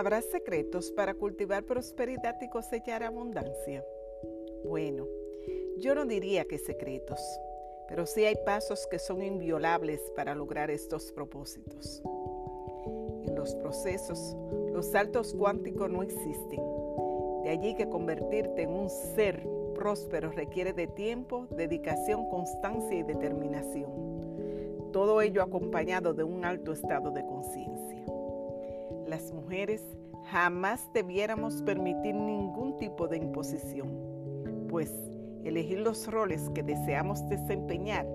¿Habrá secretos para cultivar prosperidad y cosechar abundancia? Bueno, yo no diría que secretos, pero sí hay pasos que son inviolables para lograr estos propósitos. En los procesos, los saltos cuánticos no existen. De allí que convertirte en un ser próspero requiere de tiempo, dedicación, constancia y determinación. Todo ello acompañado de un alto estado de conciencia. Las mujeres jamás debiéramos permitir ningún tipo de imposición, pues elegir los roles que deseamos desempeñar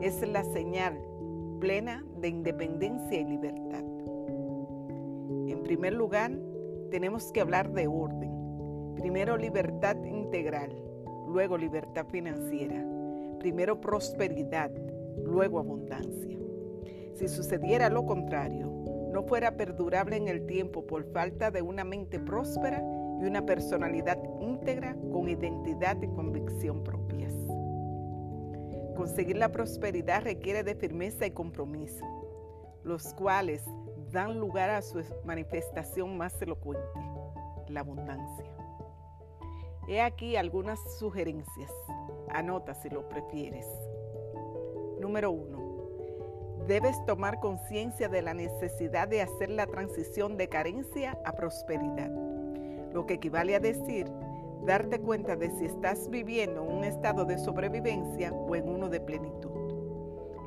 es la señal plena de independencia y libertad. En primer lugar, tenemos que hablar de orden. Primero libertad integral, luego libertad financiera, primero prosperidad, luego abundancia. Si sucediera lo contrario, no fuera perdurable en el tiempo por falta de una mente próspera y una personalidad íntegra con identidad y convicción propias. Conseguir la prosperidad requiere de firmeza y compromiso, los cuales dan lugar a su manifestación más elocuente, la abundancia. He aquí algunas sugerencias. Anota si lo prefieres. Número 1. Debes tomar conciencia de la necesidad de hacer la transición de carencia a prosperidad, lo que equivale a decir darte cuenta de si estás viviendo en un estado de sobrevivencia o en uno de plenitud.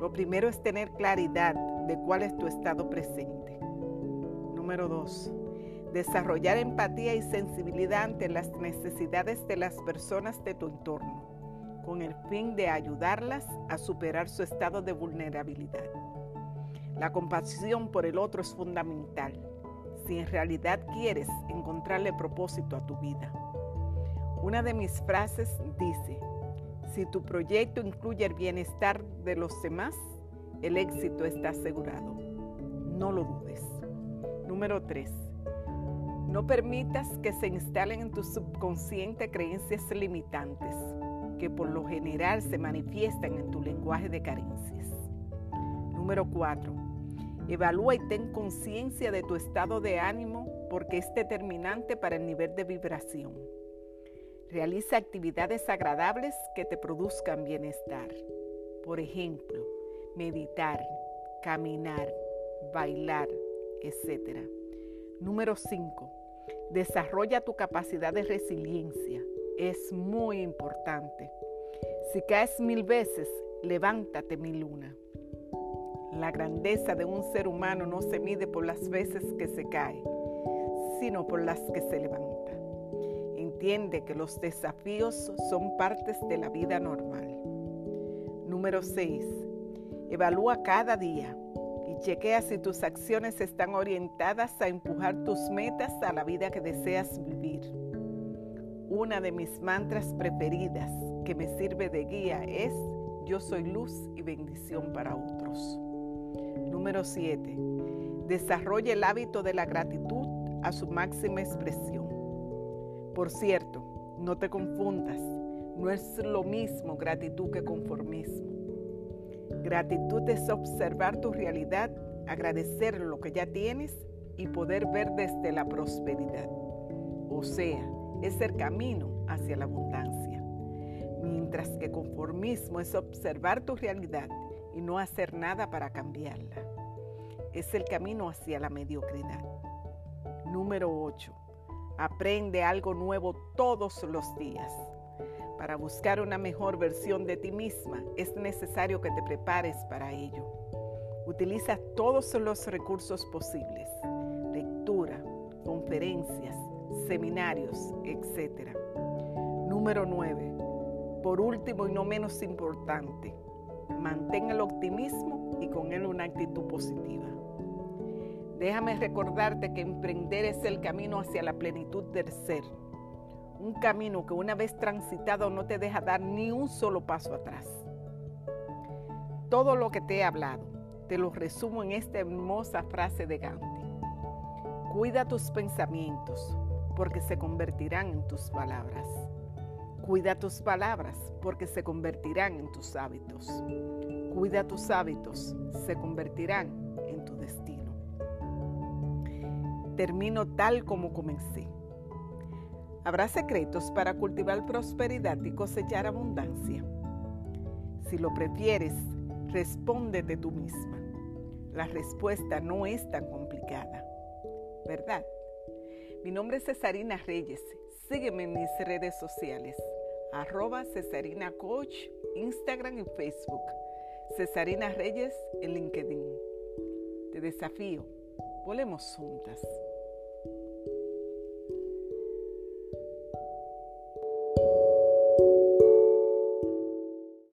Lo primero es tener claridad de cuál es tu estado presente. Número 2 desarrollar empatía y sensibilidad ante las necesidades de las personas de tu entorno, con el fin de ayudarlas a superar su estado de vulnerabilidad. La compasión por el otro es fundamental si en realidad quieres encontrarle propósito a tu vida. Una de mis frases dice, si tu proyecto incluye el bienestar de los demás, el éxito está asegurado. No lo dudes. Número 3 no permitas que se instalen en tu subconsciente creencias limitantes que por lo general se manifiestan en tu lenguaje de carencias. Número 4. Evalúa y ten conciencia de tu estado de ánimo porque es determinante para el nivel de vibración. Realiza actividades agradables que te produzcan bienestar. Por ejemplo, meditar, caminar, bailar, etc. Número 5 Desarrolla tu capacidad de resiliencia. Es muy importante. Si caes mil veces, levántate mil una. La grandeza de un ser humano no se mide por las veces que se cae, sino por las que se levanta. Entiende que los desafíos son partes de la vida normal. Número 6. Evalúa cada día Chequea si tus acciones están orientadas a empujar tus metas a la vida que deseas vivir. Una de mis mantras preferidas que me sirve de guía es Yo soy luz y bendición para otros. Número 7. Desarrolla el hábito de la gratitud a su máxima expresión. Por cierto, no te confundas, no es lo mismo gratitud que conformismo. Gratitud es observar tu realidad, agradecer lo que ya tienes y poder ver desde la prosperidad. O sea, es el camino hacia la abundancia. Mientras que conformismo es observar tu realidad y no hacer nada para cambiarla. Es el camino hacia la mediocridad. Número 8. Aprende algo nuevo todos los días. Para buscar una mejor versión de ti misma es necesario que te prepares para ello. Utiliza todos los recursos posibles, lectura, conferencias, seminarios, etc. Número 9. Por último y no menos importante, mantén el optimismo y con él una actitud positiva. Déjame recordarte que emprender es el camino hacia la plenitud del ser un camino que una vez transitado no te deja dar ni un solo paso atrás. Todo lo que te he hablado, te lo resumo en esta hermosa frase de Gandhi. Cuida tus pensamientos, porque se convertirán en tus palabras. Cuida tus palabras, porque se convertirán en tus hábitos. Cuida tus hábitos, se convertirán en tu destino. termino tal como comencé. Habrá secretos para cultivar prosperidad y cosechar abundancia. Si lo prefieres, respóndete tú misma. La respuesta no es tan complicada, ¿verdad? Mi nombre es Cesarina Reyes. Sígueme en mis redes sociales, arroba Cesarina Coach, Instagram y Facebook. Cesarina Reyes en LinkedIn. Te desafío, volemos juntas.